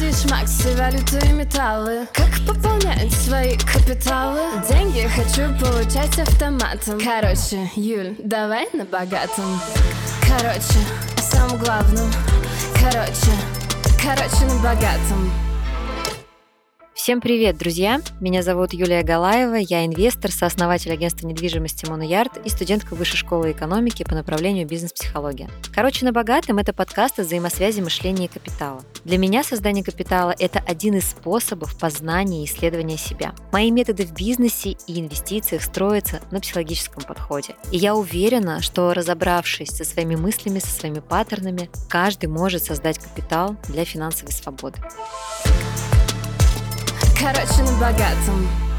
Акции, шмаксы, валюты и металлы. Как пополнять свои капиталы? Деньги хочу получать автоматом. Короче, Юль, давай на богатом. Короче, о самом главном Короче, короче, на богатом Всем привет, друзья! Меня зовут Юлия Галаева, я инвестор, сооснователь агентства недвижимости Моноярд и студентка Высшей школы экономики по направлению бизнес-психология. Короче, на богатом – это подкаст о взаимосвязи мышления и капитала. Для меня создание капитала – это один из способов познания и исследования себя. Мои методы в бизнесе и инвестициях строятся на психологическом подходе. И я уверена, что разобравшись со своими мыслями, со своими паттернами, каждый может создать капитал для финансовой свободы. Короче, на богатом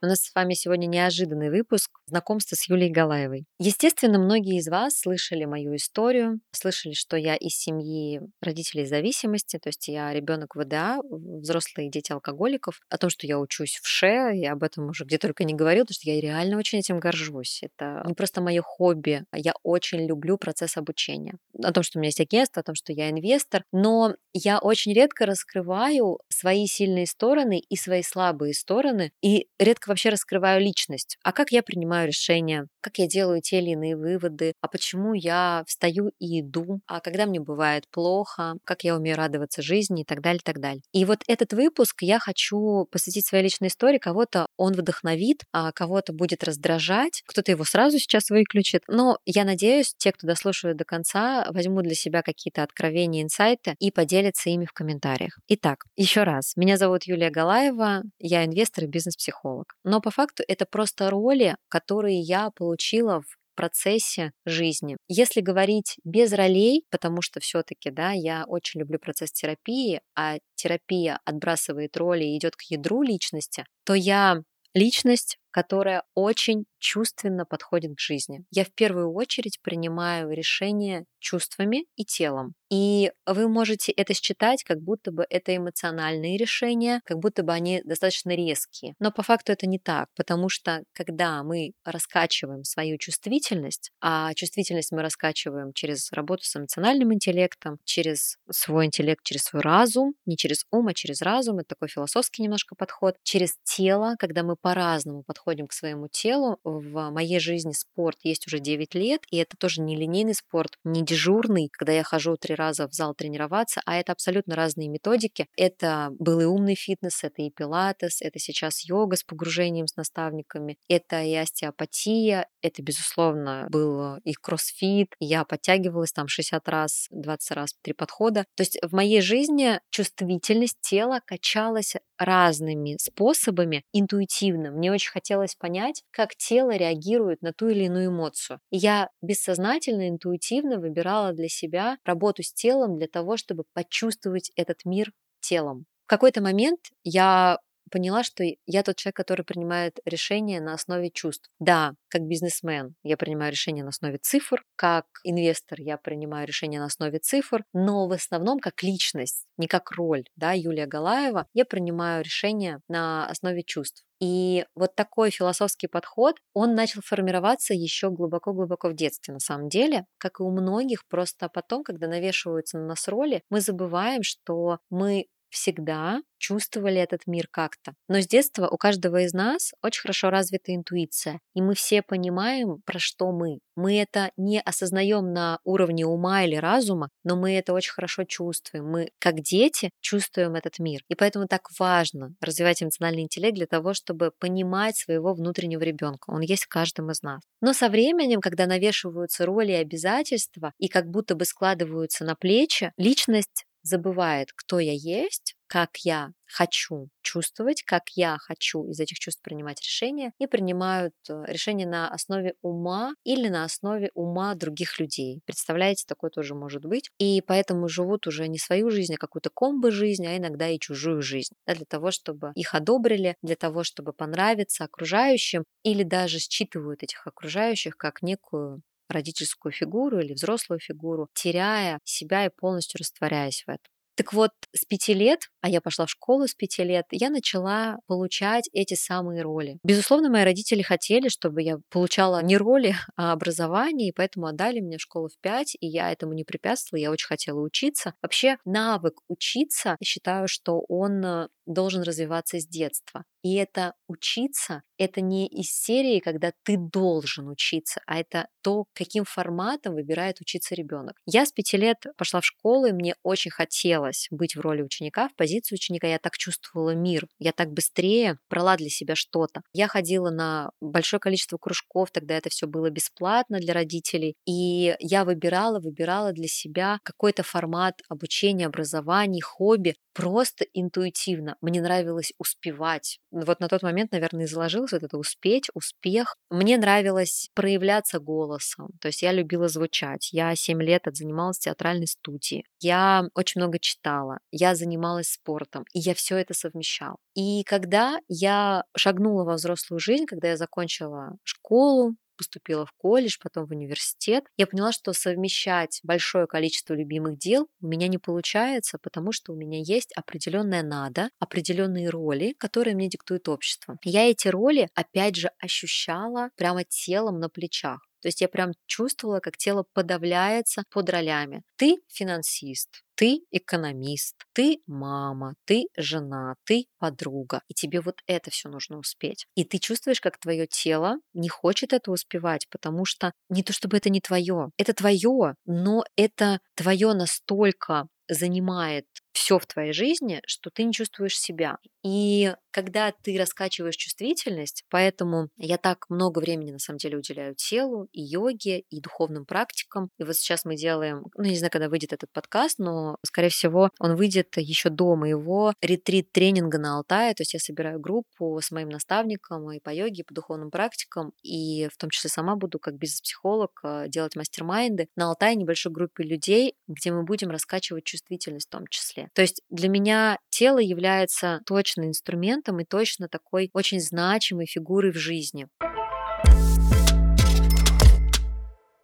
у нас с вами сегодня неожиданный выпуск знакомства с Юлией Галаевой. Естественно, многие из вас слышали мою историю, слышали, что я из семьи родителей зависимости, то есть я ребенок ВДА, взрослые дети алкоголиков, о том, что я учусь в ШЕ, я об этом уже где только не говорила, потому что я реально очень этим горжусь. Это не просто мое хобби, я очень люблю процесс обучения. О том, что у меня есть агентство, о том, что я инвестор, но я очень редко раскрываю свои сильные стороны и свои слабые стороны, и редко вообще раскрываю личность, а как я принимаю решения, как я делаю те или иные выводы, а почему я встаю и иду, а когда мне бывает плохо, как я умею радоваться жизни? И так далее, и так далее. И вот этот выпуск я хочу посвятить своей личной истории. Кого-то он вдохновит, а кого-то будет раздражать, кто-то его сразу сейчас выключит. Но я надеюсь, те, кто дослушивает до конца, возьмут для себя какие-то откровения, инсайты и поделятся ими в комментариях. Итак, еще раз. Меня зовут Юлия Галаева, я инвестор и бизнес-психолог. Но по факту это просто роли, которые я получила в процессе жизни. Если говорить без ролей, потому что все-таки, да, я очень люблю процесс терапии, а терапия отбрасывает роли и идет к ядру личности, то я личность, которая очень чувственно подходит к жизни. Я в первую очередь принимаю решения чувствами и телом. И вы можете это считать, как будто бы это эмоциональные решения, как будто бы они достаточно резкие. Но по факту это не так, потому что когда мы раскачиваем свою чувствительность, а чувствительность мы раскачиваем через работу с эмоциональным интеллектом, через свой интеллект, через свой разум, не через ум, а через разум, это такой философский немножко подход, через тело, когда мы по-разному подходим к своему телу. В моей жизни спорт есть уже 9 лет, и это тоже не линейный спорт, не дежурный, когда я хожу три раза в зал тренироваться, а это абсолютно разные методики. Это был и умный фитнес, это и пилатес, это сейчас йога с погружением с наставниками, это и остеопатия, это, безусловно, был и кроссфит, я подтягивалась там 60 раз, 20 раз, три подхода. То есть в моей жизни чувствительность тела качалась разными способами интуитивно. Мне очень хотелось понять, как тело реагирует на ту или иную эмоцию. Я бессознательно, интуитивно выбирала для себя работу с телом для того, чтобы почувствовать этот мир телом. В какой-то момент я поняла, что я тот человек, который принимает решения на основе чувств. Да, как бизнесмен я принимаю решения на основе цифр, как инвестор я принимаю решения на основе цифр, но в основном как личность, не как роль, да, Юлия Галаева, я принимаю решения на основе чувств. И вот такой философский подход, он начал формироваться еще глубоко-глубоко в детстве на самом деле, как и у многих, просто потом, когда навешиваются на нас роли, мы забываем, что мы всегда чувствовали этот мир как-то. Но с детства у каждого из нас очень хорошо развита интуиция, и мы все понимаем, про что мы. Мы это не осознаем на уровне ума или разума, но мы это очень хорошо чувствуем. Мы, как дети, чувствуем этот мир. И поэтому так важно развивать эмоциональный интеллект для того, чтобы понимать своего внутреннего ребенка. Он есть в каждом из нас. Но со временем, когда навешиваются роли и обязательства, и как будто бы складываются на плечи, личность забывает, кто я есть, как я хочу чувствовать, как я хочу из этих чувств принимать решения, и принимают э, решения на основе ума или на основе ума других людей. Представляете, такое тоже может быть. И поэтому живут уже не свою жизнь, а какую-то комбы жизнь, а иногда и чужую жизнь. Да, для того, чтобы их одобрили, для того, чтобы понравиться окружающим, или даже считывают этих окружающих как некую родительскую фигуру или взрослую фигуру, теряя себя и полностью растворяясь в этом. Так вот, с пяти лет, а я пошла в школу с пяти лет, я начала получать эти самые роли. Безусловно, мои родители хотели, чтобы я получала не роли, а образование, и поэтому отдали меня в школу в пять, и я этому не препятствовала, я очень хотела учиться. Вообще, навык учиться, я считаю, что он э, должен развиваться с детства. И это учиться, это не из серии, когда ты должен учиться, а это то, каким форматом выбирает учиться ребенок. Я с пяти лет пошла в школу, и мне очень хотелось быть в роли ученика, в позиции ученика. Я так чувствовала мир, я так быстрее брала для себя что-то. Я ходила на большое количество кружков, тогда это все было бесплатно для родителей, и я выбирала, выбирала для себя какой-то формат обучения, образования, хобби, просто интуитивно. Мне нравилось успевать. Вот на тот момент, наверное, и заложилось вот это успеть, успех. Мне нравилось проявляться голосом. То есть я любила звучать. Я 7 лет отзанималась театральной студии. Я очень много читала. Я занималась спортом. И я все это совмещала. И когда я шагнула во взрослую жизнь, когда я закончила школу, поступила в колледж, потом в университет, я поняла, что совмещать большое количество любимых дел у меня не получается, потому что у меня есть определенная надо, определенные роли, которые мне диктует общество. Я эти роли, опять же, ощущала прямо телом на плечах. То есть я прям чувствовала, как тело подавляется под ролями. Ты финансист, ты экономист, ты мама, ты жена, ты подруга. И тебе вот это все нужно успеть. И ты чувствуешь, как твое тело не хочет это успевать, потому что не то чтобы это не твое, это твое, но это твое настолько занимает все в твоей жизни, что ты не чувствуешь себя. И когда ты раскачиваешь чувствительность, поэтому я так много времени на самом деле уделяю телу и йоге, и духовным практикам. И вот сейчас мы делаем, ну, не знаю, когда выйдет этот подкаст, но, скорее всего, он выйдет еще до моего ретрит-тренинга на Алтае. То есть я собираю группу с моим наставником и по йоге, и по духовным практикам, и в том числе сама буду как бизнес-психолог э, делать мастер-майнды на Алтае небольшой группе людей, где мы будем раскачивать чувствительность в том числе. То есть для меня тело является точно инструментом и точно такой очень значимой фигурой в жизни.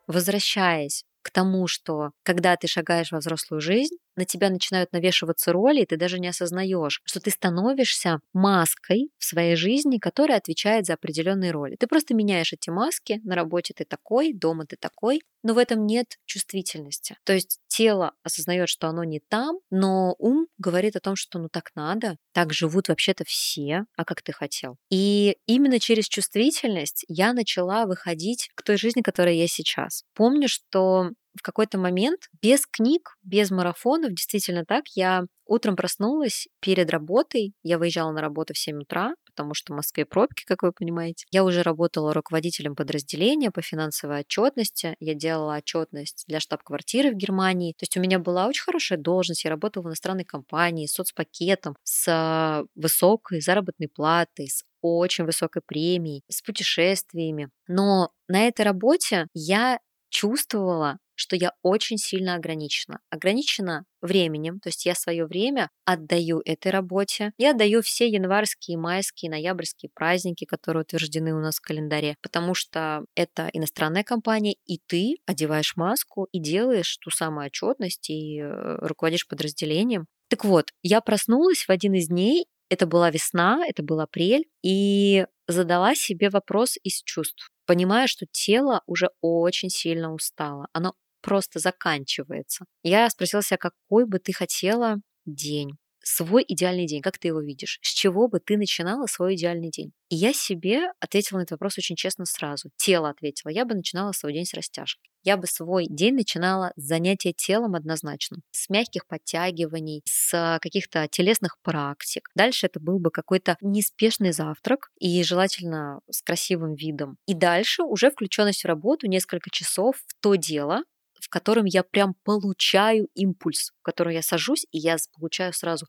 Возвращаясь к тому, что когда ты шагаешь во взрослую жизнь, на тебя начинают навешиваться роли, и ты даже не осознаешь, что ты становишься маской в своей жизни, которая отвечает за определенные роли. Ты просто меняешь эти маски, на работе ты такой, дома ты такой, но в этом нет чувствительности. То есть тело осознает, что оно не там, но ум говорит о том, что ну так надо, так живут вообще-то все, а как ты хотел. И именно через чувствительность я начала выходить к той жизни, которая я сейчас. Помню, что в какой-то момент без книг, без марафонов, действительно так, я утром проснулась перед работой, я выезжала на работу в 7 утра, потому что в Москве пробки, как вы понимаете. Я уже работала руководителем подразделения по финансовой отчетности, я делала отчетность для штаб-квартиры в Германии, то есть у меня была очень хорошая должность, я работала в иностранной компании с соцпакетом, с высокой заработной платой, с очень высокой премией, с путешествиями. Но на этой работе я чувствовала, что я очень сильно ограничена. Ограничена временем, то есть я свое время отдаю этой работе. Я отдаю все январские, майские, ноябрьские праздники, которые утверждены у нас в календаре, потому что это иностранная компания, и ты одеваешь маску и делаешь ту самую отчетность и э, руководишь подразделением. Так вот, я проснулась в один из дней, это была весна, это был апрель, и задала себе вопрос из чувств понимая, что тело уже очень сильно устало. Оно просто заканчивается. Я спросила себя, какой бы ты хотела день, свой идеальный день, как ты его видишь, с чего бы ты начинала свой идеальный день. И я себе ответила на этот вопрос очень честно сразу. Тело ответила. Я бы начинала свой день с растяжки. Я бы свой день начинала с занятия телом однозначно. С мягких подтягиваний, с каких-то телесных практик. Дальше это был бы какой-то неспешный завтрак и желательно с красивым видом. И дальше уже включенность в работу несколько часов в то дело, в котором я прям получаю импульс, в котором я сажусь, и я получаю сразу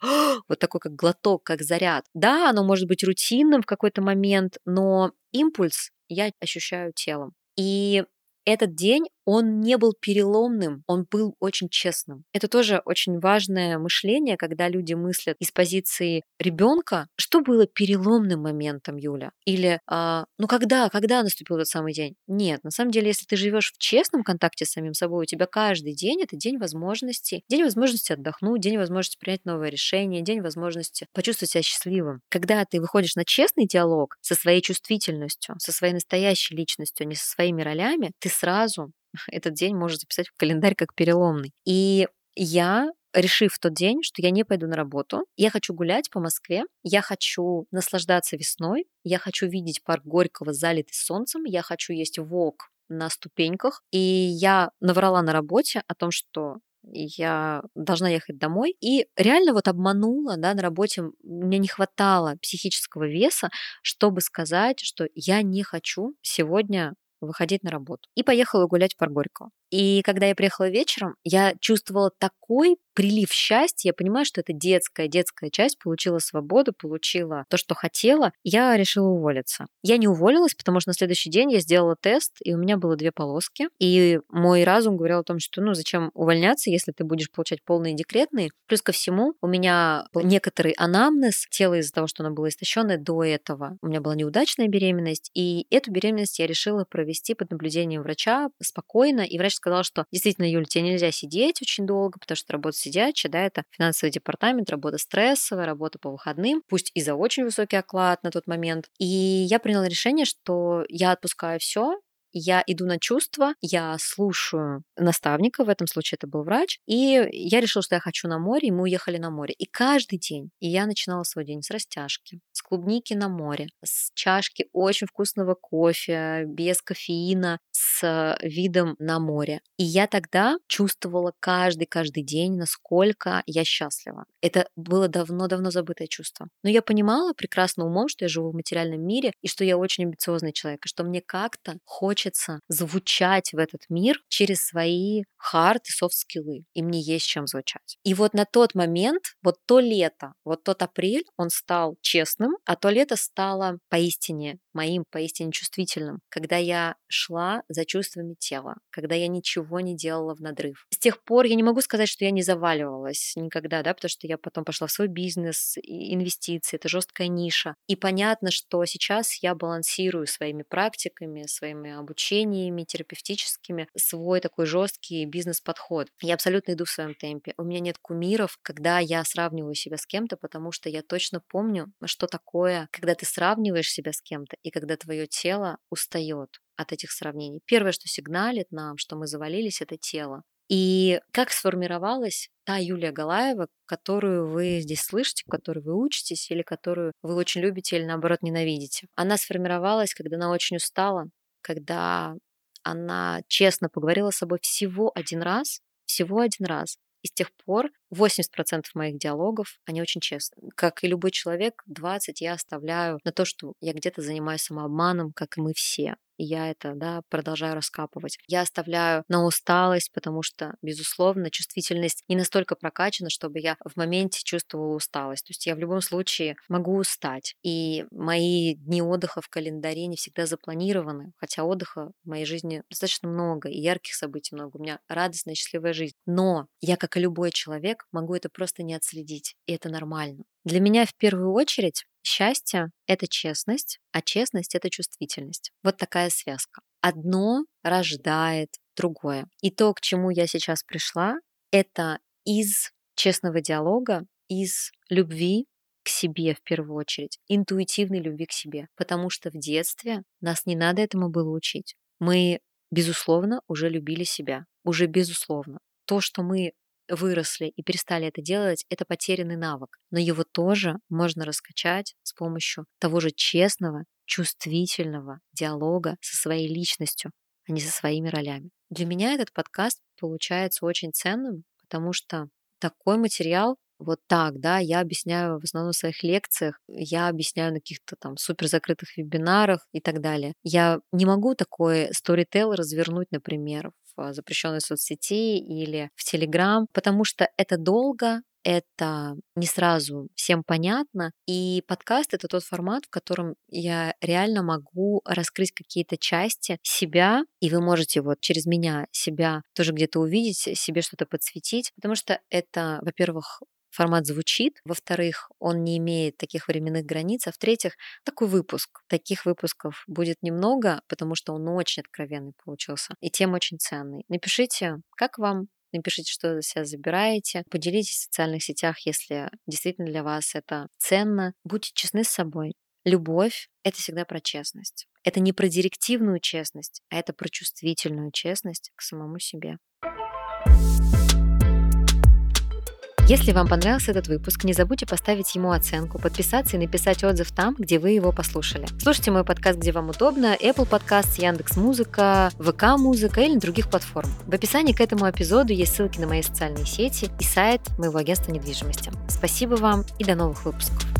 вот такой как глоток, как заряд. Да, оно может быть рутинным в какой-то момент, но импульс я ощущаю телом. И этот день он не был переломным, он был очень честным. Это тоже очень важное мышление, когда люди мыслят из позиции ребенка, что было переломным моментом, Юля? Или, а, ну когда, когда наступил этот самый день? Нет, на самом деле, если ты живешь в честном контакте с самим собой, у тебя каждый день это день возможностей, день возможности отдохнуть, день возможности принять новое решение, день возможности почувствовать себя счастливым. Когда ты выходишь на честный диалог со своей чувствительностью, со своей настоящей личностью, а не со своими ролями, ты сразу этот день можешь записать в календарь как переломный. И я решив в тот день, что я не пойду на работу, я хочу гулять по Москве, я хочу наслаждаться весной, я хочу видеть парк Горького залитый солнцем, я хочу есть вок на ступеньках, и я наврала на работе о том, что я должна ехать домой. И реально вот обманула, да, на работе мне не хватало психического веса, чтобы сказать, что я не хочу сегодня выходить на работу. И поехала гулять в парк Горького. И когда я приехала вечером, я чувствовала такой прилив счастья. Я понимаю, что это детская, детская часть получила свободу, получила то, что хотела. Я решила уволиться. Я не уволилась, потому что на следующий день я сделала тест, и у меня было две полоски. И мой разум говорил о том, что ну зачем увольняться, если ты будешь получать полные декретные. Плюс ко всему, у меня был некоторый анамнез тела из-за того, что оно было истощенное до этого. У меня была неудачная беременность, и эту беременность я решила провести под наблюдением врача спокойно. И врач сказал, что действительно, Юль, тебе нельзя сидеть очень долго, потому что работа сидячая, да, это финансовый департамент, работа стрессовая, работа по выходным, пусть и за очень высокий оклад на тот момент. И я приняла решение, что я отпускаю все, я иду на чувства, я слушаю наставника, в этом случае это был врач, и я решила, что я хочу на море, и мы уехали на море. И каждый день, и я начинала свой день с растяжки, с клубники на море, с чашки очень вкусного кофе, без кофеина, с видом на море. И я тогда чувствовала каждый-каждый день, насколько я счастлива. Это было давно-давно забытое чувство. Но я понимала прекрасно умом, что я живу в материальном мире, и что я очень амбициозный человек, и что мне как-то хочется звучать в этот мир через свои хард и софт-скиллы. И мне есть чем звучать. И вот на тот момент, вот то лето, вот тот апрель, он стал честным, а то лето стало поистине моим, поистине чувствительным, когда я шла за чувствами тела, когда я ничего не делала в надрыв. С тех пор я не могу сказать, что я не заваливалась никогда, да, потому что я потом пошла в свой бизнес, инвестиции, это жесткая ниша. И понятно, что сейчас я балансирую своими практиками, своими обучениями терапевтическими свой такой жесткий бизнес-подход. Я абсолютно иду в своем темпе. У меня нет кумиров, когда я сравниваю себя с кем-то, потому что я точно помню, что такое, когда ты сравниваешь себя с кем-то, и когда твое тело устает от этих сравнений. Первое, что сигналит нам, что мы завалились, это тело. И как сформировалась та Юлия Галаева, которую вы здесь слышите, которой вы учитесь, или которую вы очень любите или наоборот ненавидите. Она сформировалась, когда она очень устала, когда она честно поговорила с собой всего один раз, всего один раз, и с тех пор 80% моих диалогов, они очень честные. Как и любой человек, 20 я оставляю на то, что я где-то занимаюсь самообманом, как и мы все я это, да, продолжаю раскапывать. Я оставляю на усталость, потому что, безусловно, чувствительность не настолько прокачана, чтобы я в моменте чувствовала усталость. То есть я в любом случае могу устать. И мои дни отдыха в календаре не всегда запланированы, хотя отдыха в моей жизни достаточно много, и ярких событий много. У меня радостная, счастливая жизнь. Но я, как и любой человек, могу это просто не отследить, и это нормально. Для меня в первую очередь Счастье — это честность, а честность — это чувствительность. Вот такая связка. Одно рождает другое. И то, к чему я сейчас пришла, это из честного диалога, из любви к себе в первую очередь, интуитивной любви к себе. Потому что в детстве нас не надо этому было учить. Мы, безусловно, уже любили себя. Уже безусловно. То, что мы выросли и перестали это делать, это потерянный навык. Но его тоже можно раскачать с помощью того же честного, чувствительного диалога со своей личностью, а не со своими ролями. Для меня этот подкаст получается очень ценным, потому что такой материал вот так, да, я объясняю в основном в своих лекциях, я объясняю на каких-то там супер закрытых вебинарах и так далее. Я не могу такой сторитейл развернуть, например, в запрещенной соцсети или в Телеграм, потому что это долго, это не сразу всем понятно. И подкаст — это тот формат, в котором я реально могу раскрыть какие-то части себя, и вы можете вот через меня себя тоже где-то увидеть, себе что-то подсветить, потому что это, во-первых, формат звучит, во-вторых, он не имеет таких временных границ, а в-третьих, такой выпуск. Таких выпусков будет немного, потому что он очень откровенный получился, и тем очень ценный. Напишите, как вам, напишите, что вы себя забираете, поделитесь в социальных сетях, если действительно для вас это ценно. Будьте честны с собой. Любовь — это всегда про честность. Это не про директивную честность, а это про чувствительную честность к самому себе. Если вам понравился этот выпуск, не забудьте поставить ему оценку, подписаться и написать отзыв там, где вы его послушали. Слушайте мой подкаст, где вам удобно, Apple Podcast, Яндекс Музыка, ВК Музыка или других платформ. В описании к этому эпизоду есть ссылки на мои социальные сети и сайт моего агентства недвижимости. Спасибо вам и до новых выпусков.